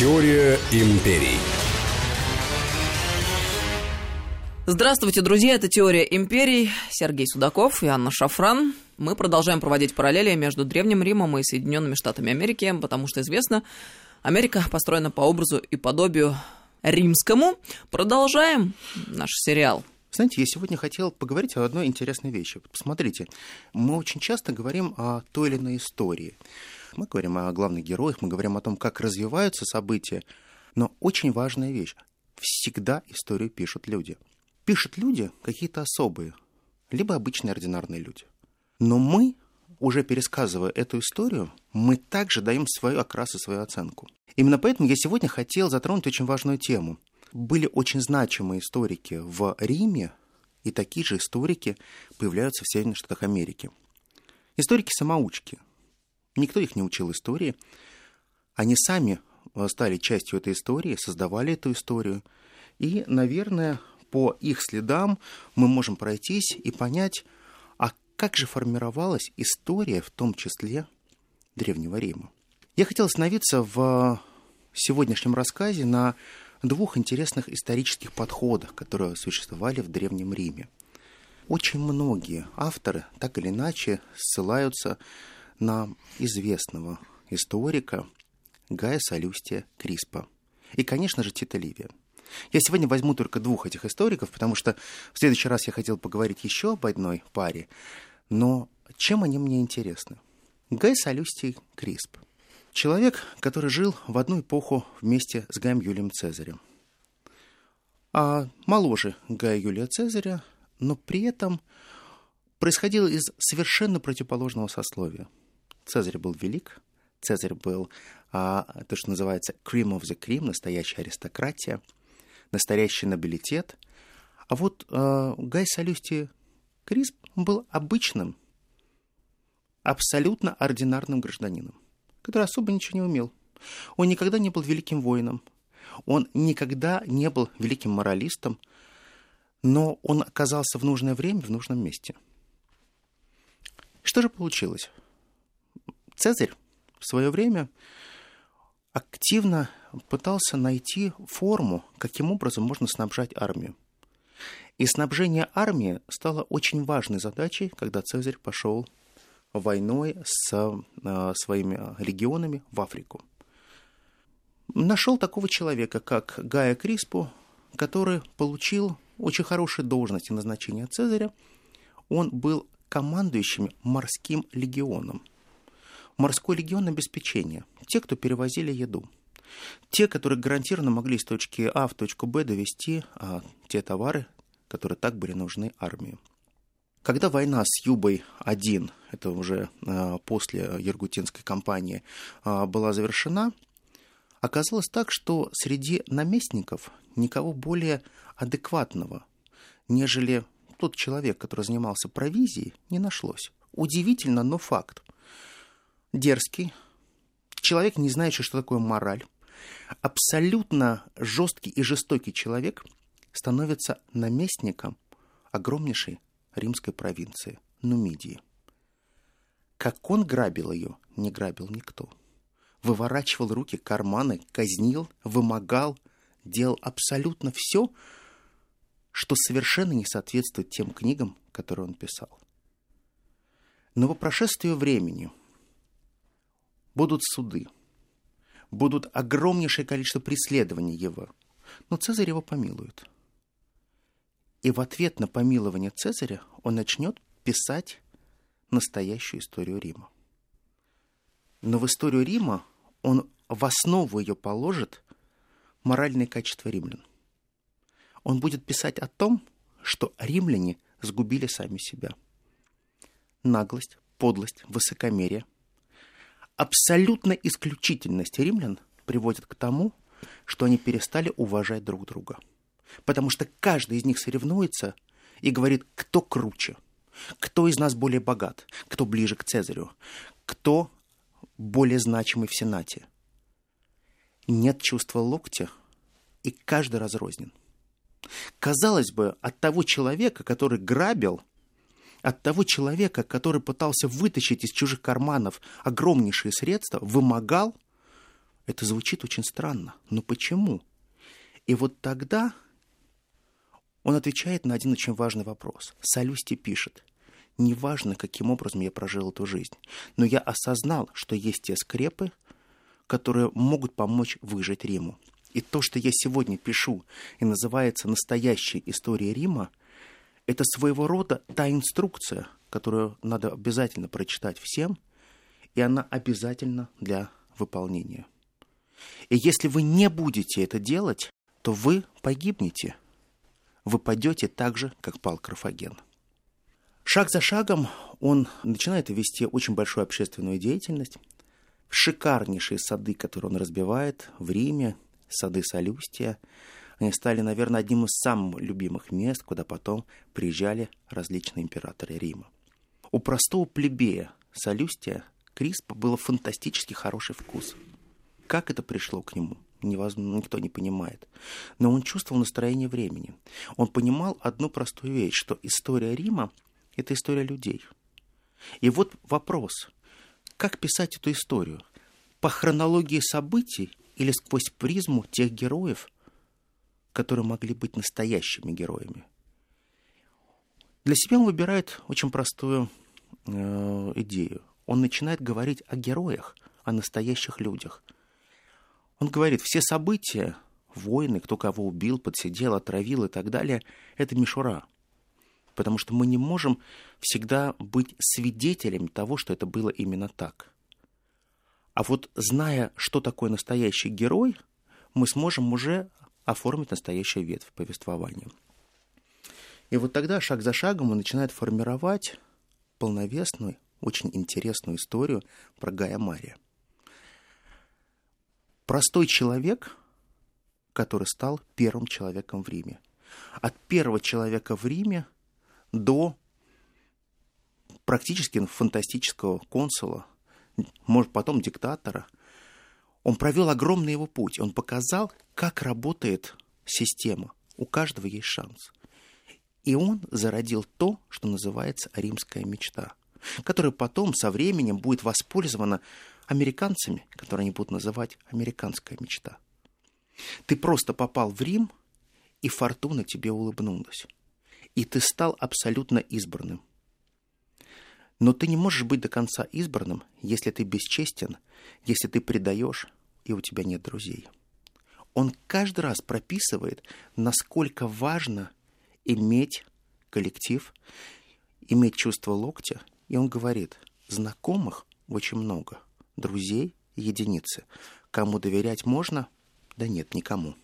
Теория империй. Здравствуйте, друзья, это «Теория империй». Сергей Судаков и Анна Шафран. Мы продолжаем проводить параллели между Древним Римом и Соединенными Штатами Америки, потому что известно, Америка построена по образу и подобию римскому. Продолжаем наш сериал. Знаете, я сегодня хотел поговорить о одной интересной вещи. Посмотрите, мы очень часто говорим о той или иной истории. Мы говорим о главных героях, мы говорим о том, как развиваются события. Но очень важная вещь. Всегда историю пишут люди. Пишут люди какие-то особые, либо обычные ординарные люди. Но мы, уже пересказывая эту историю, мы также даем свою окрас и свою оценку. Именно поэтому я сегодня хотел затронуть очень важную тему. Были очень значимые историки в Риме, и такие же историки появляются в Соединенных Штатах Америки. Историки-самоучки – Никто их не учил истории. Они сами э, стали частью этой истории, создавали эту историю. И, наверное, по их следам мы можем пройтись и понять, а как же формировалась история, в том числе Древнего Рима. Я хотел остановиться в сегодняшнем рассказе на двух интересных исторических подходах, которые существовали в Древнем Риме. Очень многие авторы так или иначе ссылаются на известного историка Гая Солюстия Криспа. И, конечно же, Тита Ливия. Я сегодня возьму только двух этих историков, потому что в следующий раз я хотел поговорить еще об одной паре, но чем они мне интересны? Гай Солюстий Крисп. Человек, который жил в одну эпоху вместе с Гаем Юлием Цезарем. А моложе Гая Юлия Цезаря, но при этом происходил из совершенно противоположного сословия – Цезарь был велик, Цезарь был а, то, что называется cream of the cream, настоящая аристократия, настоящий нобилитет. А вот а, Гай Солюстий Крисп был обычным, абсолютно ординарным гражданином, который особо ничего не умел. Он никогда не был великим воином, он никогда не был великим моралистом, но он оказался в нужное время в нужном месте. Что же получилось? Цезарь в свое время активно пытался найти форму, каким образом можно снабжать армию. И снабжение армии стало очень важной задачей, когда Цезарь пошел войной с э, своими регионами в Африку. Нашел такого человека, как Гая Криспу, который получил очень хорошие должности назначения Цезаря. Он был командующим морским легионом морской легион обеспечения, те, кто перевозили еду. Те, которые гарантированно могли с точки А в точку Б довести а, те товары, которые так были нужны армии. Когда война с Юбой-1, это уже а, после Ергутинской кампании, а, была завершена, оказалось так, что среди наместников никого более адекватного, нежели тот человек, который занимался провизией, не нашлось. Удивительно, но факт дерзкий, человек, не знающий, что такое мораль, абсолютно жесткий и жестокий человек становится наместником огромнейшей римской провинции Нумидии. Как он грабил ее, не грабил никто. Выворачивал руки, карманы, казнил, вымогал, делал абсолютно все, что совершенно не соответствует тем книгам, которые он писал. Но по прошествию времени – будут суды, будут огромнейшее количество преследований его. Но Цезарь его помилует. И в ответ на помилование Цезаря он начнет писать настоящую историю Рима. Но в историю Рима он в основу ее положит моральные качества римлян. Он будет писать о том, что римляне сгубили сами себя. Наглость, подлость, высокомерие – абсолютная исключительность римлян приводит к тому, что они перестали уважать друг друга. Потому что каждый из них соревнуется и говорит, кто круче, кто из нас более богат, кто ближе к Цезарю, кто более значимый в Сенате. Нет чувства локтя, и каждый разрознен. Казалось бы, от того человека, который грабил, от того человека, который пытался вытащить из чужих карманов огромнейшие средства, вымогал, Это звучит очень странно. Но почему? И вот тогда он отвечает на один очень важный вопрос. Солюсти пишет. Неважно, каким образом я прожил эту жизнь, но я осознал, что есть те скрепы, которые могут помочь выжить Риму. И то, что я сегодня пишу и называется «Настоящая история Рима», это своего рода та инструкция, которую надо обязательно прочитать всем, и она обязательна для выполнения. И если вы не будете это делать, то вы погибнете. Вы падете так же, как пал Карфаген. Шаг за шагом он начинает вести очень большую общественную деятельность. Шикарнейшие сады, которые он разбивает в Риме, сады Солюстия, они стали, наверное, одним из самых любимых мест, куда потом приезжали различные императоры Рима. У простого плебея Солюстия Криспа было фантастически хороший вкус. Как это пришло к нему, невозможно, никто не понимает. Но он чувствовал настроение времени. Он понимал одну простую вещь, что история Рима – это история людей. И вот вопрос, как писать эту историю? По хронологии событий или сквозь призму тех героев – которые могли быть настоящими героями. Для себя он выбирает очень простую э, идею. Он начинает говорить о героях, о настоящих людях. Он говорит, все события, войны, кто кого убил, подсидел, отравил и так далее, это мишура. Потому что мы не можем всегда быть свидетелем того, что это было именно так. А вот зная, что такое настоящий герой, мы сможем уже оформить настоящую ветвь повествования. И вот тогда шаг за шагом он начинает формировать полновесную, очень интересную историю про Гая Мария. Простой человек, который стал первым человеком в Риме. От первого человека в Риме до практически фантастического консула, может, потом диктатора – он провел огромный его путь. Он показал, как работает система. У каждого есть шанс. И он зародил то, что называется римская мечта, которая потом со временем будет воспользована американцами, которые они будут называть американская мечта. Ты просто попал в Рим, и фортуна тебе улыбнулась. И ты стал абсолютно избранным. Но ты не можешь быть до конца избранным, если ты бесчестен, если ты предаешь, и у тебя нет друзей. Он каждый раз прописывает, насколько важно иметь коллектив, иметь чувство локтя. И он говорит, знакомых очень много, друзей единицы. Кому доверять можно? Да нет, никому.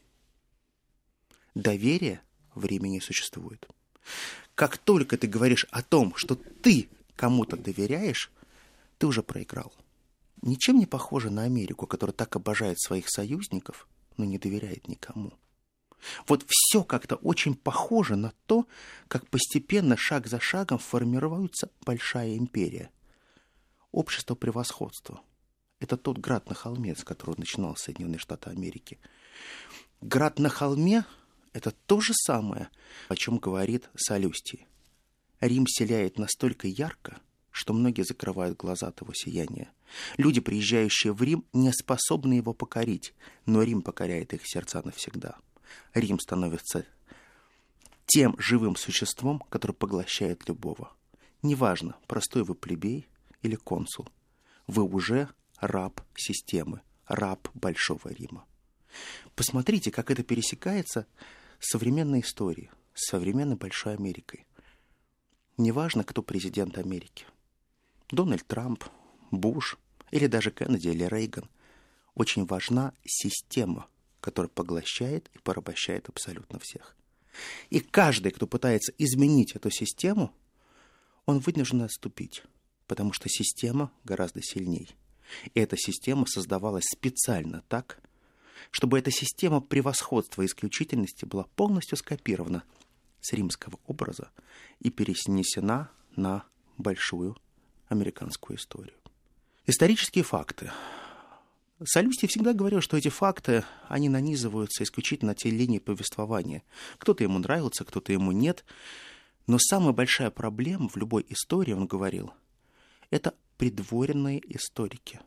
Доверие в Риме не существует. Как только ты говоришь о том, что ты кому-то доверяешь, ты уже проиграл. Ничем не похоже на Америку, которая так обожает своих союзников, но не доверяет никому. Вот все как-то очень похоже на то, как постепенно, шаг за шагом, формируется большая империя. Общество превосходства. Это тот град на холме, с которого начинал Соединенные Штаты Америки. Град на холме – это то же самое, о чем говорит Солюстий. Рим селяет настолько ярко, что многие закрывают глаза от его сияния. Люди, приезжающие в Рим, не способны его покорить, но Рим покоряет их сердца навсегда. Рим становится тем живым существом, которое поглощает любого. Неважно, простой вы плебей или консул, вы уже раб системы, раб Большого Рима. Посмотрите, как это пересекается с современной историей, с современной Большой Америкой. Неважно, кто президент Америки. Дональд Трамп, Буш или даже Кеннеди или Рейган. Очень важна система, которая поглощает и порабощает абсолютно всех. И каждый, кто пытается изменить эту систему, он вынужден отступить, потому что система гораздо сильней. И эта система создавалась специально так, чтобы эта система превосходства и исключительности была полностью скопирована с римского образа и перенесена на большую американскую историю. Исторические факты. Солюстий всегда говорил, что эти факты, они нанизываются исключительно на те линии повествования. Кто-то ему нравился, кто-то ему нет. Но самая большая проблема в любой истории, он говорил, это придворенные историки,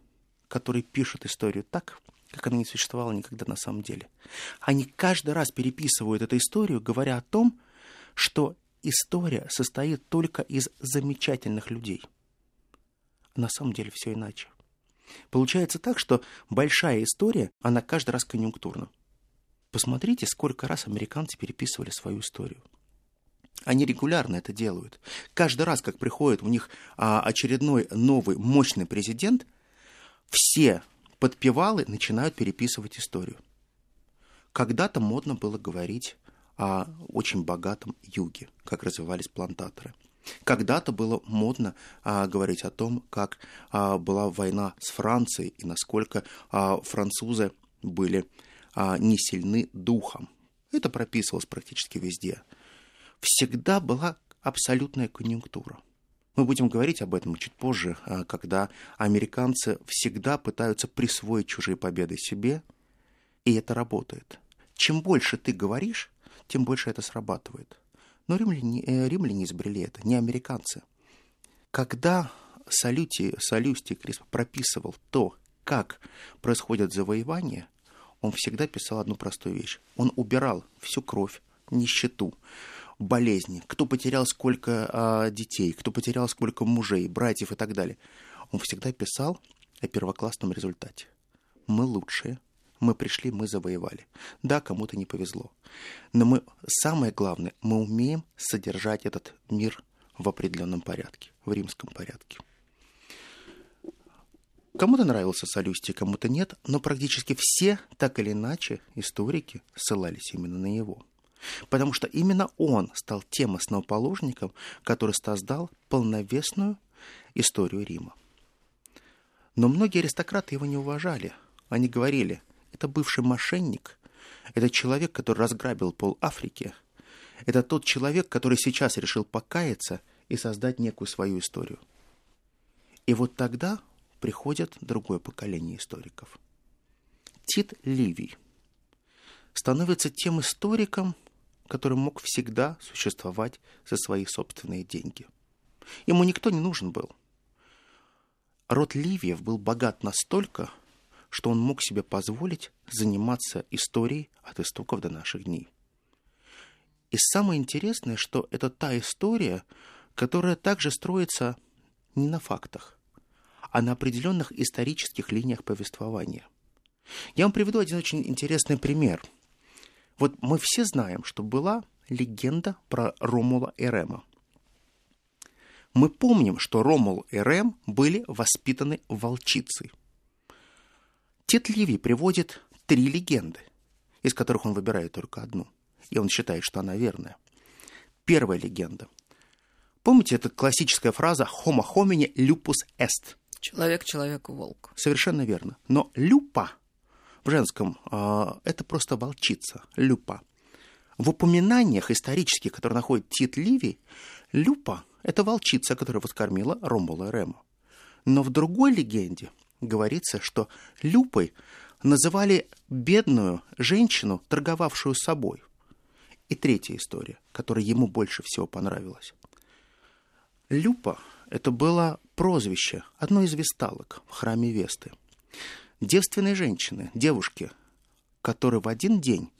которые пишут историю так, как она не существовала никогда на самом деле. Они каждый раз переписывают эту историю, говоря о том, что история состоит только из замечательных людей. на самом деле все иначе. Получается так, что большая история, она каждый раз конъюнктурна. Посмотрите, сколько раз американцы переписывали свою историю. Они регулярно это делают. Каждый раз, как приходит у них а, очередной новый мощный президент, все подпевалы начинают переписывать историю. Когда-то модно было говорить о очень богатом юге, как развивались плантаторы. Когда-то было модно а, говорить о том, как а, была война с Францией и насколько а, французы были а, не сильны духом. Это прописывалось практически везде. Всегда была абсолютная конъюнктура. Мы будем говорить об этом чуть позже, а, когда американцы всегда пытаются присвоить чужие победы себе, и это работает. Чем больше ты говоришь, тем больше это срабатывает. Но римляне, э, римляне изобрели это, не американцы. Когда Салюти, Салюстий Крисп прописывал то, как происходят завоевания, он всегда писал одну простую вещь. Он убирал всю кровь, нищету, болезни, кто потерял сколько а, детей, кто потерял сколько мужей, братьев и так далее. Он всегда писал о первоклассном результате. Мы лучшие, мы пришли, мы завоевали. Да, кому-то не повезло. Но мы, самое главное, мы умеем содержать этот мир в определенном порядке, в римском порядке. Кому-то нравился Солюстий, кому-то нет, но практически все, так или иначе, историки ссылались именно на него. Потому что именно он стал тем основоположником, который создал полновесную историю Рима. Но многие аристократы его не уважали. Они говорили, это бывший мошенник, это человек, который разграбил пол Африки, это тот человек, который сейчас решил покаяться и создать некую свою историю. И вот тогда приходит другое поколение историков. Тит Ливий становится тем историком, который мог всегда существовать за свои собственные деньги. Ему никто не нужен был. Род Ливиев был богат настолько, что он мог себе позволить заниматься историей от истоков до наших дней. И самое интересное, что это та история, которая также строится не на фактах, а на определенных исторических линиях повествования. Я вам приведу один очень интересный пример – вот мы все знаем, что была легенда про Ромула и Рема. Мы помним, что Ромул и Рем были воспитаны волчицей. Тет Ливий приводит три легенды, из которых он выбирает только одну. И он считает, что она верная. Первая легенда. Помните, это классическая фраза «homo homini lupus est» Человек человеку волк. Совершенно верно. Но люпа в женском, а, это просто волчица, люпа. В упоминаниях исторических, которые находит Тит Ливий, люпа – это волчица, которая воскормила Ромула и Рему. Но в другой легенде говорится, что люпой называли бедную женщину, торговавшую собой. И третья история, которая ему больше всего понравилась. Люпа – это было прозвище одной из весталок в храме Весты девственной женщины, девушки, которой в один день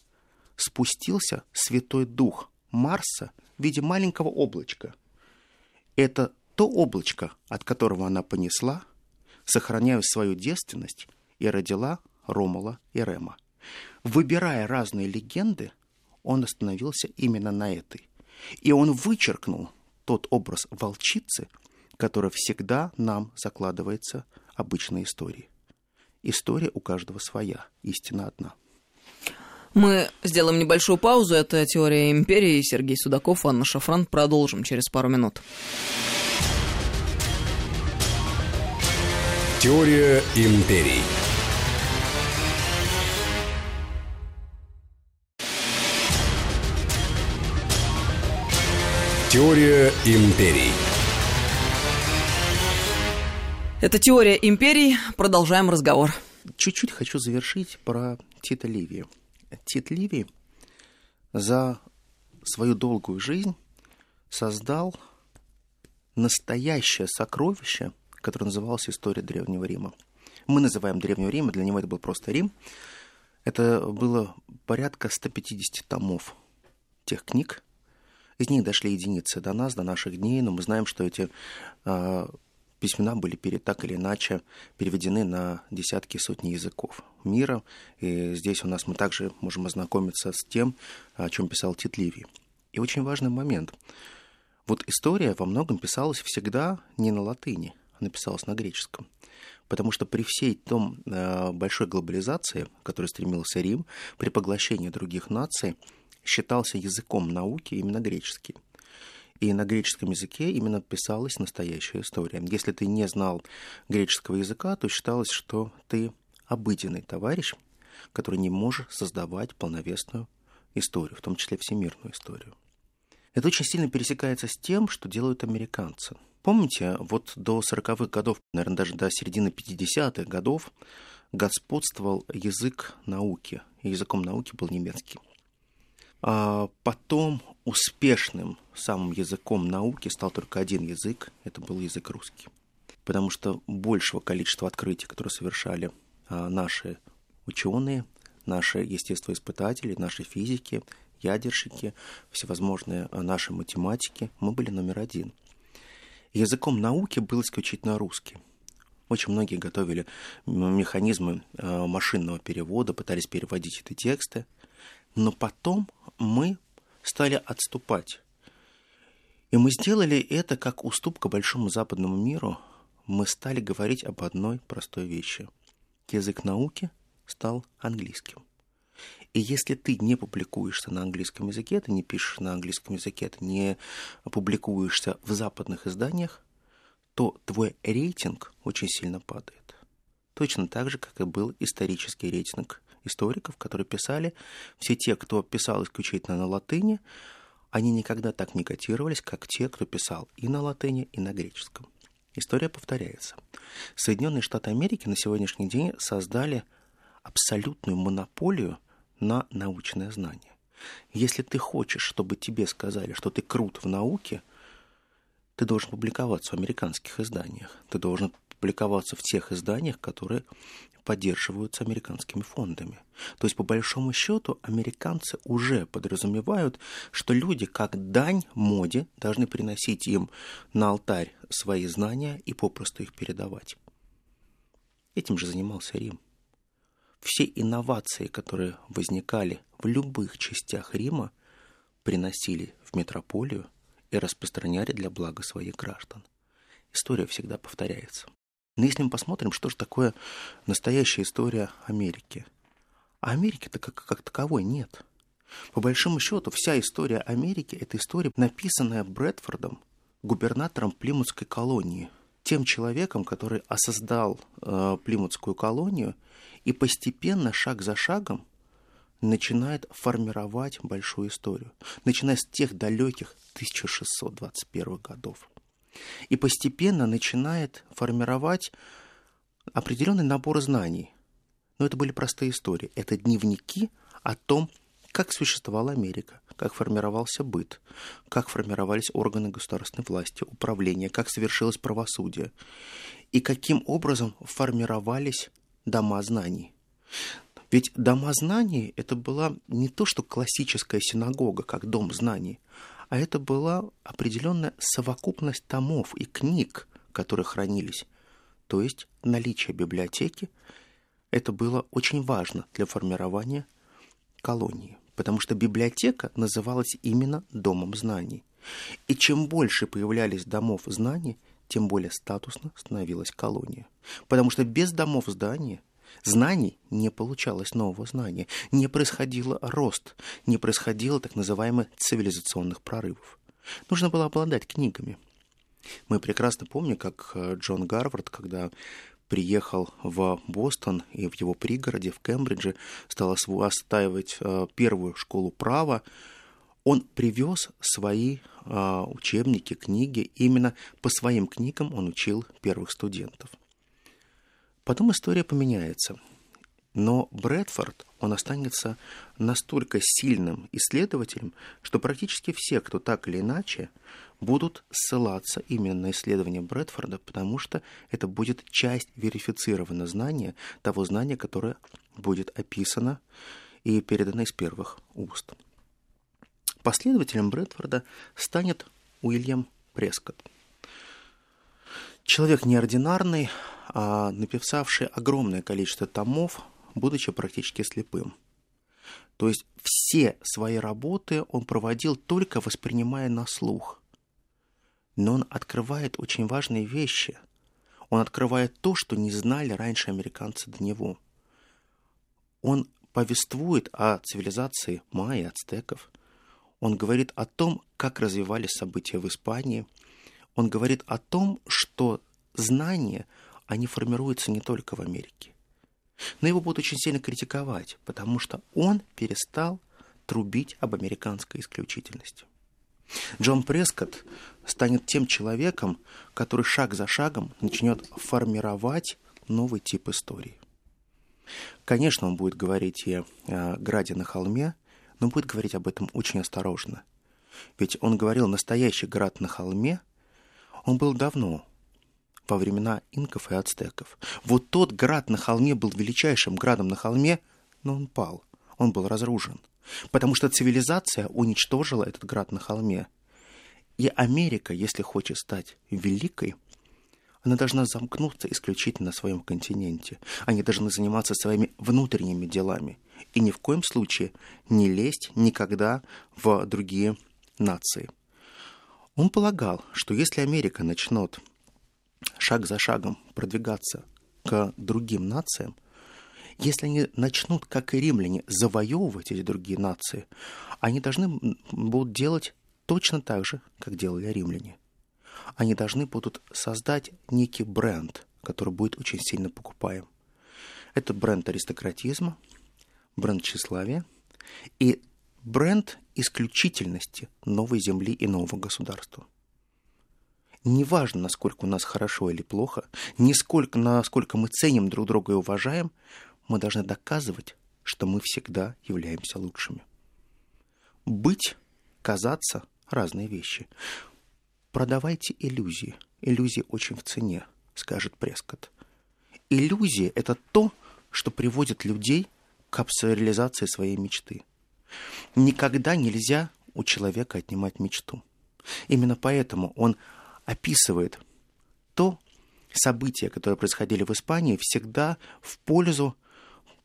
спустился Святой Дух Марса в виде маленького облачка. Это то облачко, от которого она понесла, сохраняя свою девственность, и родила Ромула и Рема. Выбирая разные легенды, он остановился именно на этой. И он вычеркнул тот образ волчицы, который всегда нам закладывается обычной историей. История у каждого своя, истина одна. Мы сделаем небольшую паузу. Это «Теория империи». Сергей Судаков, Анна Шафран. Продолжим через пару минут. Теория империй. Теория империй. Это «Теория империй». Продолжаем разговор. Чуть-чуть хочу завершить про Тита Ливия. Тит Ливий за свою долгую жизнь создал настоящее сокровище, которое называлось «История Древнего Рима». мы называем Древнего Рима, для него это был просто Рим. Это было порядка 150 томов тех книг. Из них дошли единицы до нас, до наших дней, но мы знаем, что эти э, письмена были перед, так или иначе переведены на десятки сотни языков мира. И здесь у нас мы также можем ознакомиться с тем, о чем писал Тит Ливий. И очень важный момент. Вот история во многом писалась всегда не на латыни, написалась на греческом. Потому что при всей том э, большой глобализации, к которой стремился Рим, при поглощении других наций, считался языком науки именно греческий. И на греческом языке именно писалась настоящая история. Если ты не знал греческого языка, то считалось, что ты обыденный товарищ, который не может создавать полновесную историю, в том числе всемирную историю. Это очень сильно пересекается с тем, что делают американцы. Помните, вот до 40-х годов, наверное, даже до середины 50-х годов господствовал язык науки, и языком науки был немецкий. А потом успешным самым языком науки стал только один язык, это был язык русский. Потому что большего количества открытий, которые совершали а, наши ученые, наши естествоиспытатели, наши физики, ядерщики, всевозможные а, наши математики, мы были номер один. Языком науки был исключительно русский. Очень многие готовили механизмы а, машинного перевода, пытались переводить эти тексты – но потом мы стали отступать. И мы сделали это как уступка большому западному миру. Мы стали говорить об одной простой вещи. Язык науки стал английским. И если ты не публикуешься на английском языке, ты не пишешь на английском языке, ты не публикуешься в западных изданиях, то твой рейтинг очень сильно падает. Точно так же, как и был исторический рейтинг историков, которые писали, все те, кто писал исключительно на латыни, они никогда так не котировались, как те, кто писал и на латыни, и на греческом. История повторяется. Соединенные Штаты Америки на сегодняшний день создали абсолютную монополию на научное знание. Если ты хочешь, чтобы тебе сказали, что ты крут в науке, ты должен публиковаться в американских изданиях. Ты должен публиковаться в тех изданиях, которые поддерживаются американскими фондами. То есть, по большому счету, американцы уже подразумевают, что люди, как дань моде, должны приносить им на алтарь свои знания и попросту их передавать. Этим же занимался Рим. Все инновации, которые возникали в любых частях Рима, приносили в метрополию и распространяли для блага своих граждан. История всегда повторяется. Но если мы посмотрим, что же такое настоящая история Америки, а Америки-то как, как таковой нет. По большому счету, вся история Америки – это история, написанная Брэдфордом, губернатором Плимутской колонии, тем человеком, который осоздал э, Плимутскую колонию и постепенно, шаг за шагом, начинает формировать большую историю, начиная с тех далеких 1621 годов и постепенно начинает формировать определенный набор знаний. Но это были простые истории. Это дневники о том, как существовала Америка, как формировался быт, как формировались органы государственной власти, управления, как совершилось правосудие, и каким образом формировались дома знаний. Ведь дома знаний – это была не то, что классическая синагога, как дом знаний, а это была определенная совокупность томов и книг, которые хранились. То есть наличие библиотеки – это было очень важно для формирования колонии, потому что библиотека называлась именно домом знаний. И чем больше появлялись домов знаний, тем более статусно становилась колония. Потому что без домов здания знаний не получалось нового знания, не происходило рост, не происходило так называемых цивилизационных прорывов. Нужно было обладать книгами. Мы прекрасно помним, как э, Джон Гарвард, когда приехал в Бостон и в его пригороде, в Кембридже, стал отстаивать э, первую школу права, он привез свои э, учебники, книги. Именно по своим книгам он учил первых студентов. Потом история поменяется. Но Брэдфорд, он останется настолько сильным исследователем, что практически все, кто так или иначе, будут ссылаться именно на исследование Брэдфорда, потому что это будет часть верифицированного знания, того знания, которое будет описано и передано из первых уст. Последователем Брэдфорда станет Уильям Прескотт. Человек неординарный, а написавший огромное количество томов, будучи практически слепым. То есть все свои работы он проводил только воспринимая на слух. Но он открывает очень важные вещи. Он открывает то, что не знали раньше американцы до него. Он повествует о цивилизации майя, ацтеков. Он говорит о том, как развивались события в Испании – он говорит о том, что знания, они формируются не только в Америке. Но его будут очень сильно критиковать, потому что он перестал трубить об американской исключительности. Джон Прескотт станет тем человеком, который шаг за шагом начнет формировать новый тип истории. Конечно, он будет говорить и о граде на холме, но будет говорить об этом очень осторожно. Ведь он говорил «настоящий град на холме», он был давно, во времена инков и ацтеков. Вот тот град на холме был величайшим градом на холме, но он пал, он был разрушен. Потому что цивилизация уничтожила этот град на холме. И Америка, если хочет стать великой, она должна замкнуться исключительно на своем континенте. Они должны заниматься своими внутренними делами. И ни в коем случае не лезть никогда в другие нации. Он полагал, что если Америка начнет шаг за шагом продвигаться к другим нациям, если они начнут, как и римляне, завоевывать эти другие нации, они должны будут делать точно так же, как делали римляне. Они должны будут создать некий бренд, который будет очень сильно покупаем. Это бренд аристократизма, бренд тщеславия и бренд исключительности новой земли и нового государства. Неважно, насколько у нас хорошо или плохо, нисколько, насколько мы ценим друг друга и уважаем, мы должны доказывать, что мы всегда являемся лучшими. Быть, казаться – разные вещи. Продавайте иллюзии. Иллюзии очень в цене, скажет Прескотт. Иллюзии – это то, что приводит людей к реализации своей мечты – Никогда нельзя у человека отнимать мечту. Именно поэтому он описывает то события, которые происходили в Испании, всегда в пользу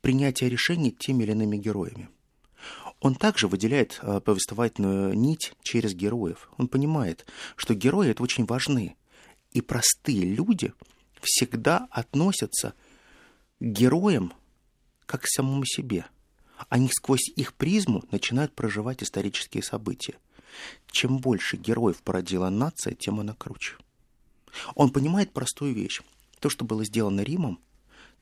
принятия решений теми или иными героями. Он также выделяет э, повествовательную нить через героев. Он понимает, что герои это очень важны. И простые люди всегда относятся к героям как к самому себе – они сквозь их призму начинают проживать исторические события. Чем больше героев породила нация, тем она круче. Он понимает простую вещь. То, что было сделано Римом,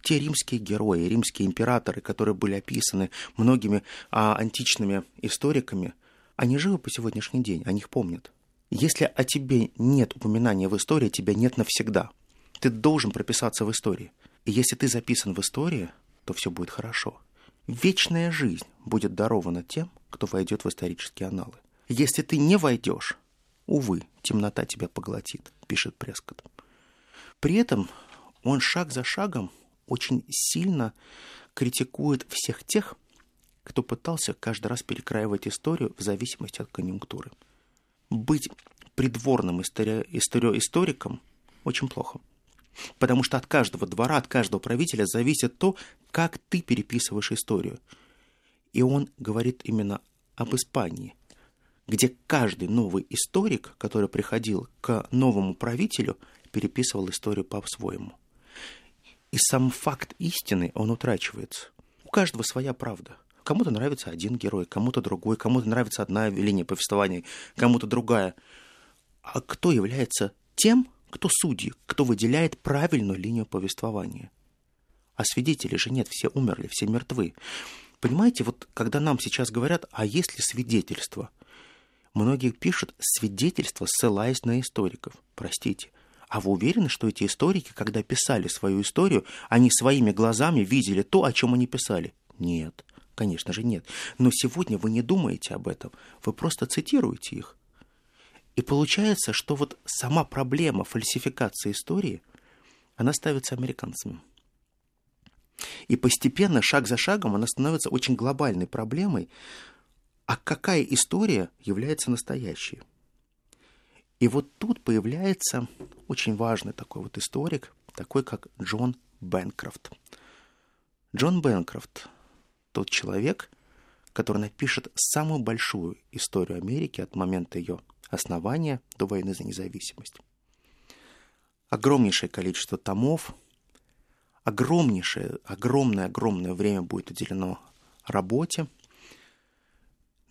те римские герои, римские императоры, которые были описаны многими а, античными историками, они живы по сегодняшний день, о них помнят. Если о тебе нет упоминания в истории, тебя нет навсегда. Ты должен прописаться в истории. И если ты записан в истории, то все будет хорошо. Вечная жизнь будет дарована тем, кто войдет в исторические аналы. Если ты не войдешь, увы, темнота тебя поглотит, пишет Прескотт. При этом он шаг за шагом очень сильно критикует всех тех, кто пытался каждый раз перекраивать историю в зависимости от конъюнктуры. Быть придворным истори- истори- историком очень плохо – Потому что от каждого двора, от каждого правителя зависит то, как ты переписываешь историю. И он говорит именно об Испании, где каждый новый историк, который приходил к новому правителю, переписывал историю по-своему. И сам факт истины, он утрачивается. У каждого своя правда. Кому-то нравится один герой, кому-то другой, кому-то нравится одна линия повествования, кому-то другая. А кто является тем, кто судьи, кто выделяет правильную линию повествования. А свидетелей же нет, все умерли, все мертвы. Понимаете, вот когда нам сейчас говорят, а есть ли свидетельство? Многие пишут свидетельство, ссылаясь на историков. Простите, А вы уверены, что эти историки, когда писали свою историю, они своими глазами видели то, о чем они писали? Нет, конечно же нет. Но сегодня вы не думаете об этом, вы просто цитируете их. И получается, что вот сама проблема фальсификации истории, она ставится американцами. И постепенно, шаг за шагом, она становится очень глобальной проблемой. А какая история является настоящей? И вот тут появляется очень важный такой вот историк, такой как Джон Бэнкрофт. Джон Бэнкрофт – тот человек, который напишет самую большую историю Америки от момента ее основания до войны за независимость. Огромнейшее количество томов, огромнейшее, огромное-огромное время будет уделено работе –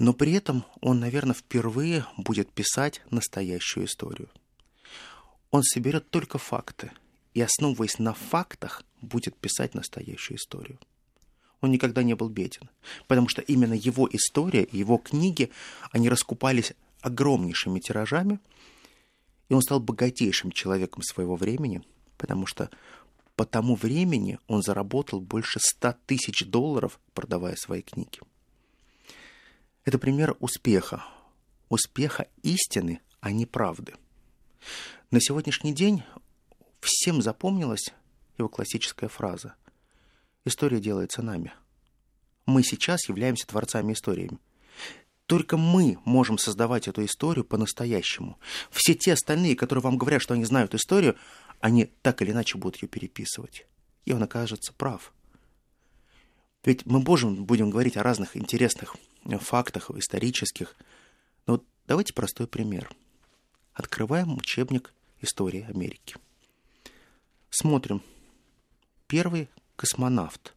но при этом он, наверное, впервые будет писать настоящую историю. Он соберет только факты и, основываясь на фактах, будет писать настоящую историю. Он никогда не был беден, потому что именно его история и его книги, они раскупались огромнейшими тиражами, и он стал богатейшим человеком своего времени, потому что по тому времени он заработал больше 100 тысяч долларов, продавая свои книги. Это пример успеха. Успеха истины, а не правды. На сегодняшний день всем запомнилась его классическая фраза. История делается нами. Мы сейчас являемся творцами историями. Только мы можем создавать эту историю по-настоящему. Все те остальные, которые вам говорят, что они знают историю, они так или иначе будут ее переписывать. И он окажется прав. Ведь мы можем будем говорить о разных интересных фактах исторических. Но вот давайте простой пример. Открываем учебник истории Америки. Смотрим. Первый космонавт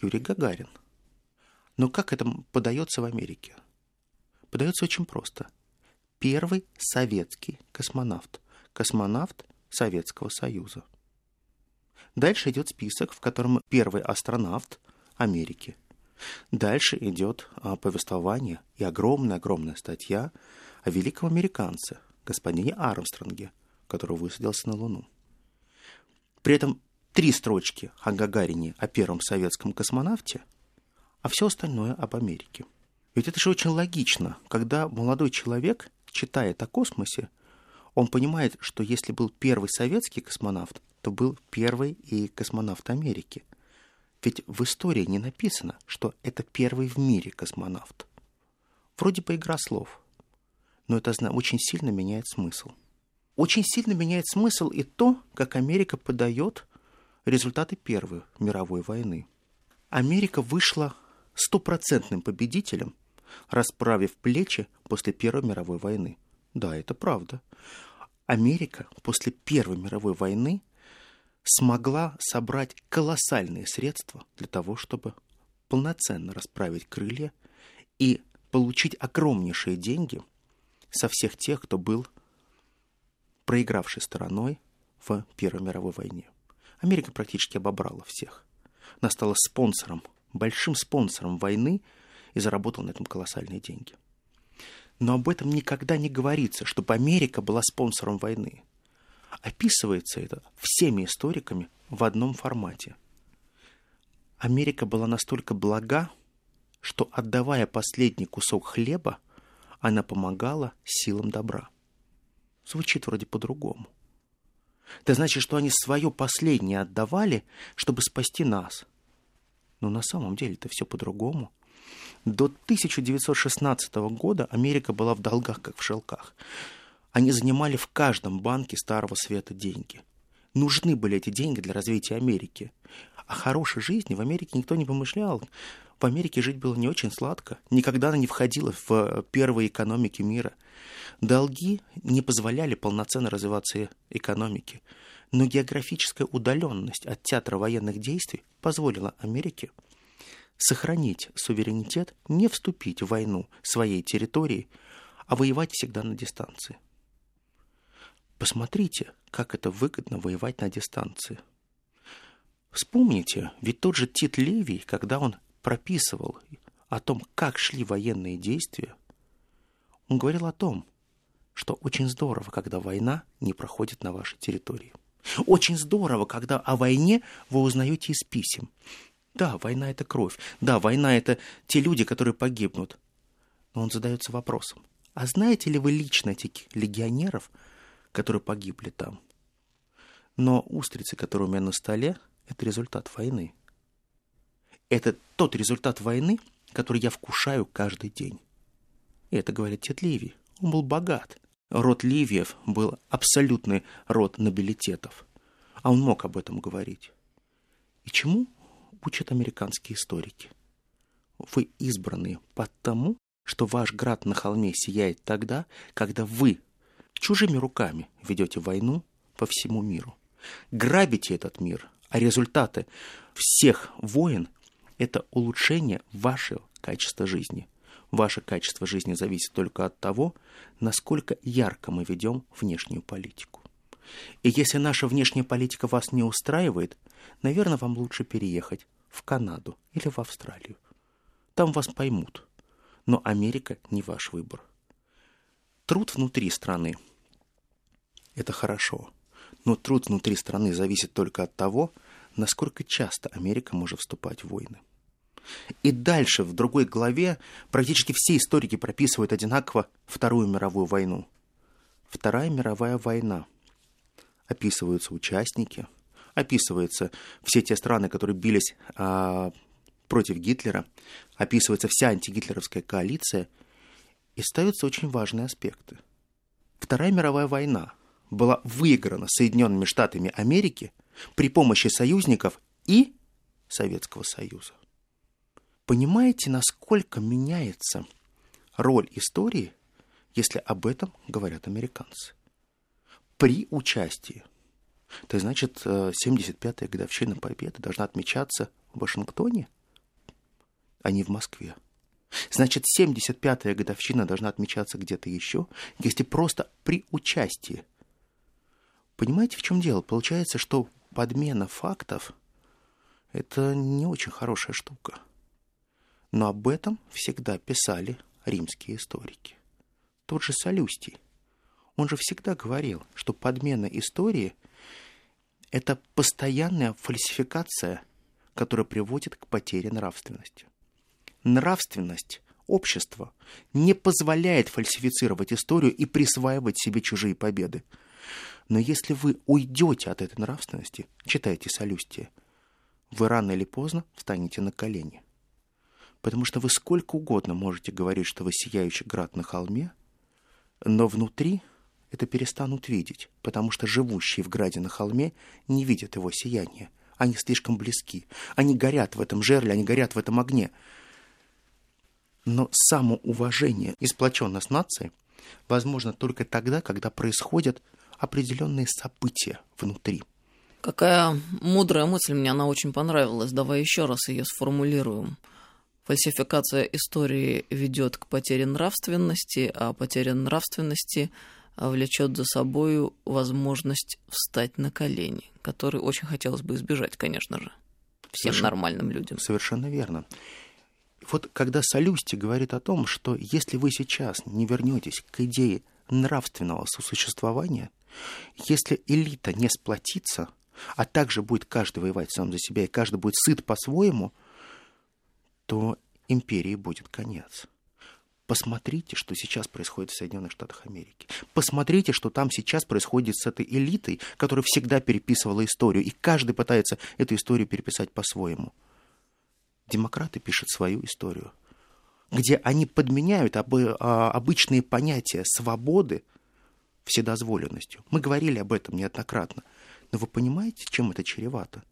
Юрий Гагарин. Но как это подается в Америке? Подается очень просто. Первый советский космонавт. Космонавт Советского Союза. Дальше идет список, в котором первый астронавт Америки – Дальше идет а, повествование и огромная-огромная статья о великом американце, господине Армстронге, который высадился на Луну. При этом три строчки о Гагарине, о первом советском космонавте, а все остальное об Америке. Ведь это же очень логично, когда молодой человек читает о космосе, он понимает, что если был первый советский космонавт, то был первый и космонавт Америки – ведь в истории не написано, что это первый в мире космонавт. Вроде бы игра слов, но это очень сильно меняет смысл. Очень сильно меняет смысл и то, как Америка подает результаты Первой мировой войны. Америка вышла стопроцентным победителем, расправив плечи после Первой мировой войны. Да, это правда. Америка после Первой мировой войны – смогла собрать колоссальные средства для того, чтобы полноценно расправить крылья и получить огромнейшие деньги со всех тех, кто был проигравшей стороной в Первой мировой войне. Америка практически обобрала всех. Она стала спонсором, большим спонсором войны и заработала на этом колоссальные деньги. Но об этом никогда не говорится, чтобы Америка была спонсором войны. Описывается это всеми историками в одном формате. Америка была настолько блага, что, отдавая последний кусок хлеба, она помогала силам добра. Звучит вроде по-другому. Это значит, что они свое последнее отдавали, чтобы спасти нас. Но на самом деле это все по-другому. До 1916 года Америка была в долгах, как в шелках. Они занимали в каждом банке Старого Света деньги. Нужны были эти деньги для развития Америки. О хорошей жизни в Америке никто не помышлял. В Америке жить было не очень сладко. Никогда она не входила в первые экономики мира. Долги не позволяли полноценно развиваться экономике. Но географическая удаленность от театра военных действий позволила Америке сохранить суверенитет, не вступить в войну своей территории, а воевать всегда на дистанции. Посмотрите, как это выгодно воевать на дистанции. Вспомните, ведь тот же Тит Левий, когда он прописывал о том, как шли военные действия, он говорил о том, что очень здорово, когда война не проходит на вашей территории. Очень здорово, когда о войне вы узнаете из писем. Да, война – это кровь. Да, война – это те люди, которые погибнут. Но он задается вопросом. А знаете ли вы лично этих легионеров, которые погибли там? Но устрицы, которые у меня на столе, это результат войны. Это тот результат войны, который я вкушаю каждый день. И это говорит Тет Ливий. Он был богат. Род Ливиев был абсолютный род нобилитетов. А он мог об этом говорить. И чему учат американские историки? Вы избраны потому, что ваш град на холме сияет тогда, когда вы чужими руками ведете войну по всему миру. Грабите этот мир, а результаты всех войн – это улучшение вашего качества жизни – Ваше качество жизни зависит только от того, насколько ярко мы ведем внешнюю политику. И если наша внешняя политика вас не устраивает, наверное, вам лучше переехать в Канаду или в Австралию. Там вас поймут. Но Америка не ваш выбор. Труд внутри страны – это хорошо. Но труд внутри страны зависит только от того, насколько часто Америка может вступать в войны. И дальше, в другой главе, практически все историки прописывают одинаково Вторую мировую войну. Вторая мировая война. Описываются участники, описываются все те страны, которые бились а, против Гитлера, описывается вся антигитлеровская коалиция, и ставятся очень важные аспекты. Вторая мировая война была выиграна Соединенными Штатами Америки при помощи союзников и Советского Союза. Понимаете, насколько меняется роль истории, если об этом говорят американцы? При участии. То есть, значит, 75-я годовщина Победы должна отмечаться в Вашингтоне, а не в Москве. Значит, 75-я годовщина должна отмечаться где-то еще, если просто при участии. Понимаете, в чем дело? Получается, что подмена фактов – это не очень хорошая штука. Но об этом всегда писали римские историки. Тот же Солюстий. Он же всегда говорил, что подмена истории – это постоянная фальсификация, которая приводит к потере нравственности. Нравственность общества не позволяет фальсифицировать историю и присваивать себе чужие победы. Но если вы уйдете от этой нравственности, читайте Солюстия, вы рано или поздно встанете на колени. Потому что вы сколько угодно можете говорить, что вы сияющий град на холме, но внутри это перестанут видеть, потому что живущие в граде на холме не видят его сияния. Они слишком близки. Они горят в этом жерле, они горят в этом огне. Но самоуважение и сплоченность нации возможно только тогда, когда происходят определенные события внутри. Какая мудрая мысль, мне она очень понравилась. Давай еще раз ее сформулируем. Фальсификация истории ведет к потере нравственности, а потеря нравственности а, влечет за собой возможность встать на колени, который очень хотелось бы избежать, конечно же, всем Совершенно, нормальным людям. Совершенно верно. Вот когда Солюсти говорит о том, что если вы сейчас не вернетесь к идее нравственного сосуществования, если элита не сплотится, а также будет каждый воевать сам за себя, и каждый будет сыт по-своему – то империи будет конец. Посмотрите, что сейчас происходит в Соединенных Штатах Америки. Посмотрите, что там сейчас происходит с этой элитой, которая всегда переписывала историю, и каждый пытается эту историю переписать по-своему. Демократы пишут свою историю, где они подменяют об, а, обычные понятия свободы вседозволенностью. Мы говорили об этом неоднократно. Но вы понимаете, чем это чревато?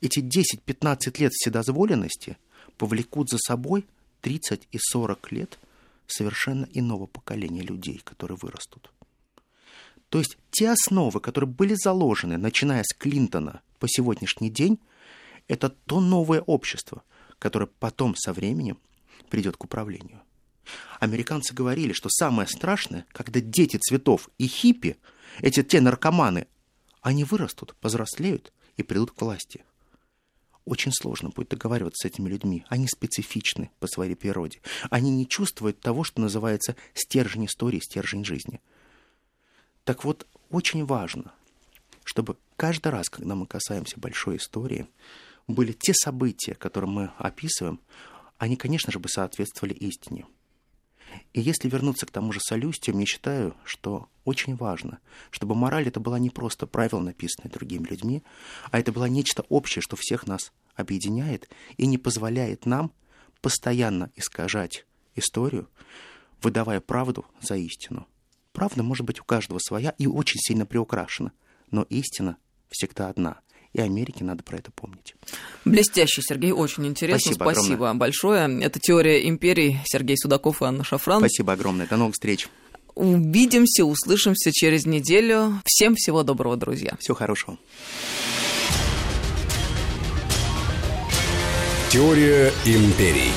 Эти 10-15 лет вседозволенности – повлекут за собой 30 и 40 лет совершенно иного поколения людей, которые вырастут. То есть те основы, которые были заложены, начиная с Клинтона по сегодняшний день, это то новое общество, которое потом со временем придет к управлению. Американцы говорили, что самое страшное, когда дети цветов и хиппи, эти те наркоманы, они вырастут, повзрослеют и придут к власти – очень сложно будет договариваться с этими людьми. Они специфичны по своей природе. Они не чувствуют того, что называется стержень истории, стержень жизни. Так вот, очень важно, чтобы каждый раз, когда мы касаемся большой истории, были те события, которые мы описываем, они, конечно же, бы соответствовали истине. И если вернуться к тому же солюстию, я считаю, что очень важно, чтобы мораль это была не просто правило, написанное другими людьми, а это было нечто общее, что всех нас объединяет и не позволяет нам постоянно искажать историю, выдавая правду за истину. Правда может быть у каждого своя и очень сильно приукрашена, но истина всегда одна — и Америке надо про это помнить. Блестящий, Сергей, очень интересно. Спасибо, Спасибо огромное. большое. Это «Теория империи». Сергей Судаков и Анна Шафран. Спасибо огромное. До новых встреч. Увидимся, услышимся через неделю. Всем всего доброго, друзья. Всего хорошего. Теория империй.